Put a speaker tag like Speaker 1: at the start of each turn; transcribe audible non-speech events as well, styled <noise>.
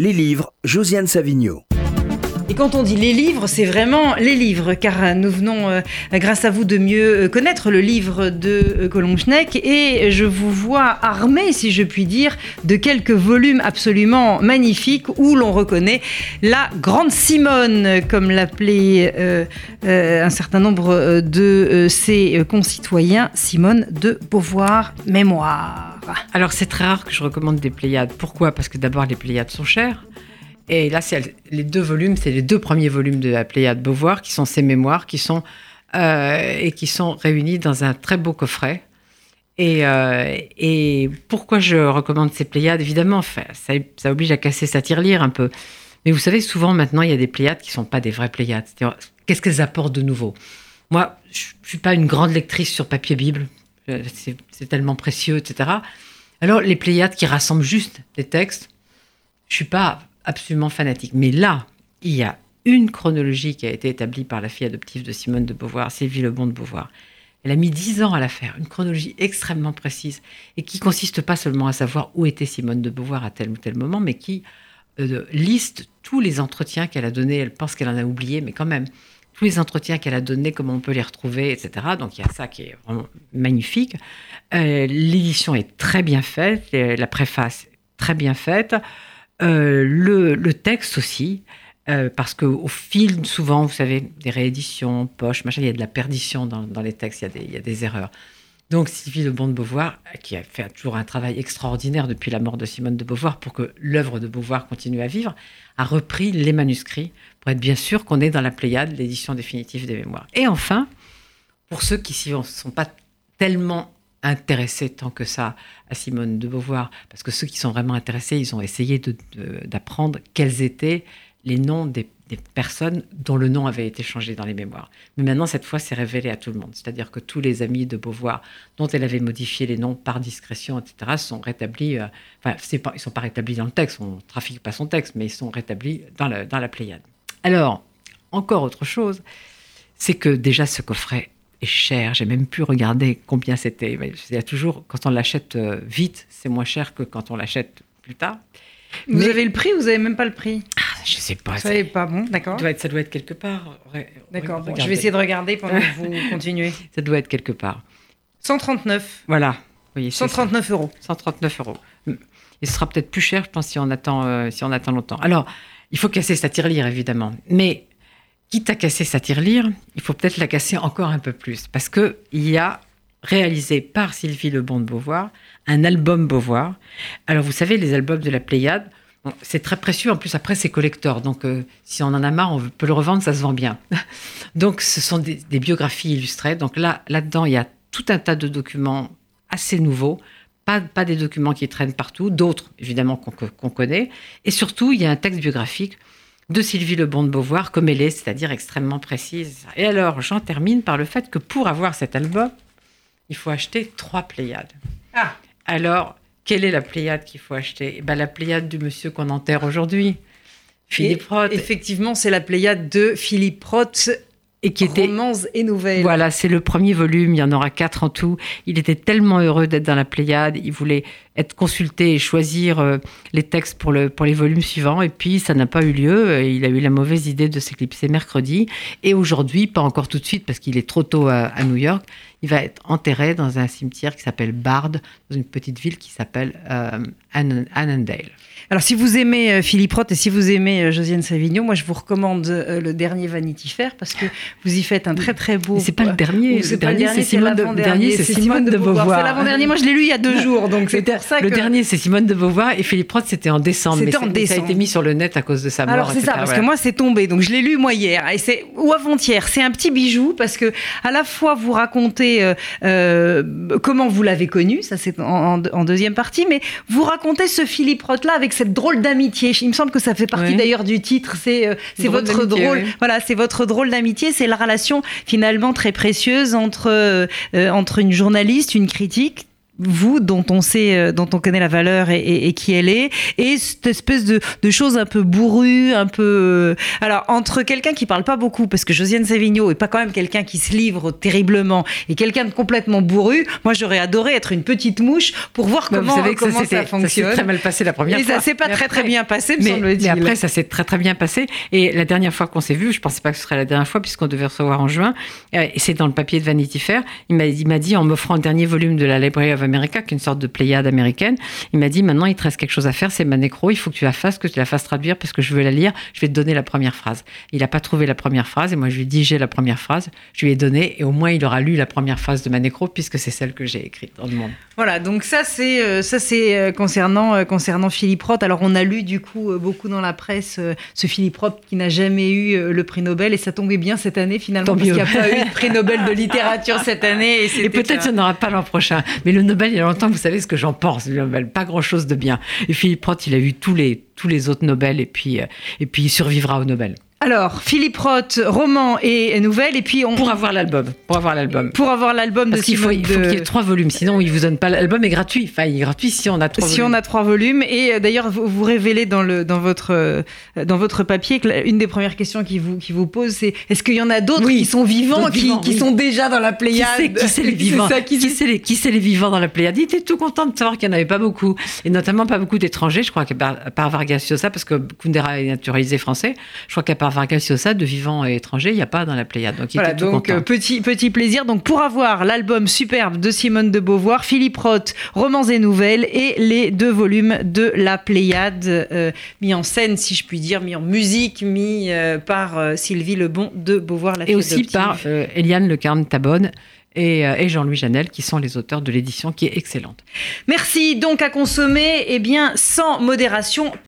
Speaker 1: Les livres, Josiane Savigno.
Speaker 2: Et quand on dit les livres, c'est vraiment les livres, car nous venons, euh, grâce à vous, de mieux euh, connaître le livre de euh, et je vous vois armé, si je puis dire, de quelques volumes absolument magnifiques où l'on reconnaît la grande Simone, comme l'appelait euh, un certain nombre de ses concitoyens, Simone de Beauvoir Mémoire.
Speaker 3: Alors c'est très rare que je recommande des Pléiades. Pourquoi? Parce que d'abord les Pléiades sont chères. Et là, c'est les deux volumes, c'est les deux premiers volumes de la Pléiade Beauvoir, qui sont ses mémoires, qui sont, euh, et qui sont réunis dans un très beau coffret. Et, euh, pourquoi je recommande ces Pléiades? Évidemment, ça, oblige à casser sa tirelire un peu. Mais vous savez, souvent maintenant, il y a des Pléiades qui ne sont pas des vraies Pléiades. Qu'est-ce qu'elles apportent de nouveau? Moi, je ne suis pas une grande lectrice sur papier Bible. C'est tellement précieux, etc. Alors, les Pléiades qui rassemblent juste des textes, je ne suis pas absolument fanatique. Mais là, il y a une chronologie qui a été établie par la fille adoptive de Simone de Beauvoir, Sylvie Lebon de Beauvoir. Elle a mis dix ans à la faire, une chronologie extrêmement précise et qui consiste pas seulement à savoir où était Simone de Beauvoir à tel ou tel moment, mais qui euh, liste tous les entretiens qu'elle a donnés. Elle pense qu'elle en a oublié, mais quand même, tous les entretiens qu'elle a donnés, comment on peut les retrouver, etc. Donc il y a ça qui est vraiment magnifique. Euh, l'édition est très bien faite, la préface très bien faite. Euh, le, texte aussi, euh, parce qu'au fil, souvent, vous savez, des rééditions, poches, machin, il y a de la perdition dans, les textes, il y, a des, erreurs. Donc Sylvie de Bon de Beauvoir, qui a fait toujours un travail extraordinaire depuis la mort de Simone de Beauvoir pour que l'œuvre de Beauvoir continue à vivre, a repris les manuscrits pour être bien sûr qu'on est dans la Pléiade, l'édition définitive des mémoires. Et enfin, pour ceux qui ne sont pas tellement intéressés tant que ça à Simone de Beauvoir, parce que ceux qui sont vraiment intéressés, ils ont essayé d'apprendre quels étaient les noms des, personnes dont le nom avait été changé dans les mémoires. Mais maintenant, cette fois, c'est révélé à tout le monde. C'est-à-dire que tous les amis de Beauvoir, dont elle avait modifié les noms par discrétion, etc., sont rétablis. Euh, enfin, pas, ils ne sont pas rétablis dans le texte, on ne trafique pas son texte, mais ils sont rétablis dans dans la Pléiade. Alors, encore autre chose, c'est que déjà ce coffret est cher. J'ai même pu regarder combien c'était. Il y a toujours, quand on l'achète euh, vite, c'est moins cher que quand on l'achète plus tard.
Speaker 2: Vous avez le prix ou vous n'avez même pas le prix?
Speaker 3: Ah, Je sais pas. Vous
Speaker 2: savez pas, bon, d'accord.
Speaker 3: Ça doit être quelque part.
Speaker 2: D'accord, je vais essayer de regarder pendant que vous <laughs> continuez.
Speaker 3: Ça doit être quelque part.
Speaker 2: 139.
Speaker 3: Voilà.
Speaker 2: Oui, 139 euros.
Speaker 3: 139 euros. Et ce sera peut-être plus cher, je pense, si on attend, euh, si on attend longtemps. Alors, il faut casser sa tirelire, évidemment. Mais quitte à casser sa tirelire, il faut peut-être la casser encore un peu plus. Parce qu'il y a réalisé par Sylvie Lebon de Beauvoir un album Beauvoir. Alors, vous savez, les albums de la Pléiade, c'est très précieux. En plus, après, c'est collector. Donc, euh, si on en a marre, on peut le revendre, ça se vend bien. <laughs> donc, ce sont des, biographies illustrées. Donc, là, là-dedans, il y a tout un tas de documents assez nouveaux. Pas, pas des documents qui traînent partout, d'autres, évidemment, qu'on connaît. Et surtout, il y a un texte biographique de Sylvie Lebon de Beauvoir comme elle est, c'est-à-dire extrêmement précise. Et alors, j'en termine par le fait que pour avoir cet album, il faut acheter trois Pléiades. Ah. Alors, quelle est la Pléiade qu'il faut acheter? Eh ben, La Pléiade du monsieur qu'on enterre aujourd'hui, Philippe Roth.
Speaker 2: Effectivement, c'est la Pléiade de Philippe Roth et qui était romance et nouvelles.
Speaker 3: Voilà, c'est le premier volume, il y en aura quatre en tout. Il était tellement heureux d'être dans la Pléiade, il voulait être consulté et choisir euh, les textes pour, le, pour les volumes suivants, et puis ça n'a pas eu lieu. Il a eu la mauvaise idée de s'éclipser mercredi, et aujourd'hui, pas encore tout de suite parce qu'il est trop tôt à, New York, il va être enterré dans un cimetière qui s'appelle Bard, dans une petite ville qui s'appelle euh, Annandale.
Speaker 2: Alors, si vous aimez euh, Philippe Roth et si vous aimez euh, Josiane Savigno, moi, je vous recommande euh, le dernier Vanity Fair parce que vous y faites un très, très beau.
Speaker 3: C'est pas le dernier.
Speaker 2: C'est pas le dernier, c'est Simone, de, Simone de Beauvoir. C'est l'avant-dernier. Moi, je l'ai lu il y a deux <laughs> jours, donc c'est
Speaker 3: que. Le dernier, c'est Simone de Beauvoir et Philippe Roth, c'était en décembre. C'était en décembre. Ça a été mis sur le net à cause de sa mort.
Speaker 2: Alors, c'est ça, parce que moi, c'est tombé. Donc, je l'ai lu, moi, hier. Et c'est, ou avant-hier. C'est un petit bijou parce que, à la fois, vous racontez comment vous l'avez connu, ça, c'est en, en, deuxième partie, mais vous racontez ce Philippe Roth-là avec cette drôle d'amitié il me semble que ça fait partie d'ailleurs du titre. C'est euh, c'est votre drôle. Voilà, c'est votre drôle d'amitié. C'est la relation finalement très précieuse entre euh, entre une journaliste, une critique vous, dont on sait, euh, dont on connaît la valeur et, et, et qui elle est, et cette espèce de, de choses un peu bourrues, un peu. euh, Alors, entre quelqu'un qui parle pas beaucoup, parce que Josiane Savigno est pas quand même quelqu'un qui se livre terriblement, et quelqu'un de complètement bourru, moi j'aurais adoré être une petite mouche pour voir
Speaker 3: Bah,
Speaker 2: comment,
Speaker 3: vous savez que
Speaker 2: comment
Speaker 3: ça,
Speaker 2: ça,
Speaker 3: s'était- ça s'est
Speaker 2: fonctionne.
Speaker 3: très mal passé la première
Speaker 2: et
Speaker 3: fois.
Speaker 2: ça s'est pas
Speaker 3: Mais
Speaker 2: très très bien passé, me
Speaker 3: Mais,
Speaker 2: semble-t-il.
Speaker 3: mais après, ça s'est très très bien passé. Et la dernière fois qu'on s'est vu, je pensais pas que ce serait la dernière fois puisqu'on devait recevoir en juin. euh, Et c'est dans le papier de Vanity Fair. Il m'a il m'a dit en m'offrant le dernier volume de la Library of America, qui est une sorte de Pléiade américaine. Il m'a dit maintenant il te reste quelque chose à faire, c'est ma nécro. Il faut que tu la fasses, que tu la fasses traduire parce que je veux la lire. Je vais te donner la première phrase. Il n'a pas trouvé la première phrase et moi je lui ai dit j'ai la première phrase. Je lui ai donné et au moins il aura lu la première phrase de ma nécro puisque c'est celle que j'ai écrite dans le monde.
Speaker 2: Voilà, donc ça c'est euh, ça c'est euh, concernant euh, concernant Philippe Roth. Alors on a lu du coup beaucoup dans la presse ce Philippe Roth qui n'a jamais eu le prix Nobel et ça tombait bien cette année finalement
Speaker 3: Tant
Speaker 2: parce qu'il n'y a pas eu de prix Nobel de littérature cette année et,
Speaker 3: peut-être
Speaker 2: un-
Speaker 3: qu'il n'y en aura pas l'an prochain. Mais le Nobel, il y a longtemps, vous savez ce que j'en pense. Nobel, pas grand-chose de bien. Et Philippe Roth, il a eu tous les, tous les autres Nobel et puis, euh, et puis il survivra au Nobel.
Speaker 2: Alors Philippe Roth, roman et nouvelle et puis on
Speaker 3: Pour avoir l'album. Pour avoir l'album.
Speaker 2: pour avoir l'album de
Speaker 3: Parce qu'il faut, il faut
Speaker 2: de-
Speaker 3: qu'il y ait trois volumes. Sinon, il vous donne pas. L'album est gratuit. Enfin, il est gratuit si on a trois
Speaker 2: si
Speaker 3: volumes.
Speaker 2: on a trois volumes et euh, d'ailleurs vous, vous révélez dans le dans votre euh, dans votre papier que une des premières questions qui vous qui vous pose c'est est-ce qu'il y en a d'autres
Speaker 3: Oui,
Speaker 2: qui sont vivants qui,
Speaker 3: vivants,
Speaker 2: qui
Speaker 3: oui.
Speaker 2: sont déjà dans la Pléiade
Speaker 3: qui c'est les <laughs> vivants
Speaker 2: ça, qui
Speaker 3: qui, c'est les, vivants dans la Pléiade? Il était tout content de savoir qu'il n'y en avait pas beaucoup. Et notamment pas beaucoup d'étrangers. Je crois qu'à part, à part Vargas Llosa, parce que Kundera est naturalisé français, je crois qu'à part Vargas Llosa, de vivants et étrangers, il n'y a pas dans la Pléiade. Donc il
Speaker 2: Voilà,
Speaker 3: était tout
Speaker 2: donc
Speaker 3: content.
Speaker 2: euh, petit, petit plaisir. Donc pour avoir l'album superbe de Simone de Beauvoir, Philippe Roth, Romans et Nouvelles, et les deux volumes de La Pléiade, euh, mis en scène, si je puis dire, mis en musique, mis euh, par euh, Sylvie Lebon de Beauvoir, la
Speaker 3: et aussi par Eliane Le Carme Tabonne et, et Jean-Louis Janel, qui sont les auteurs de l'édition qui est excellente.
Speaker 2: Merci donc à consommer, eh bien, sans modération.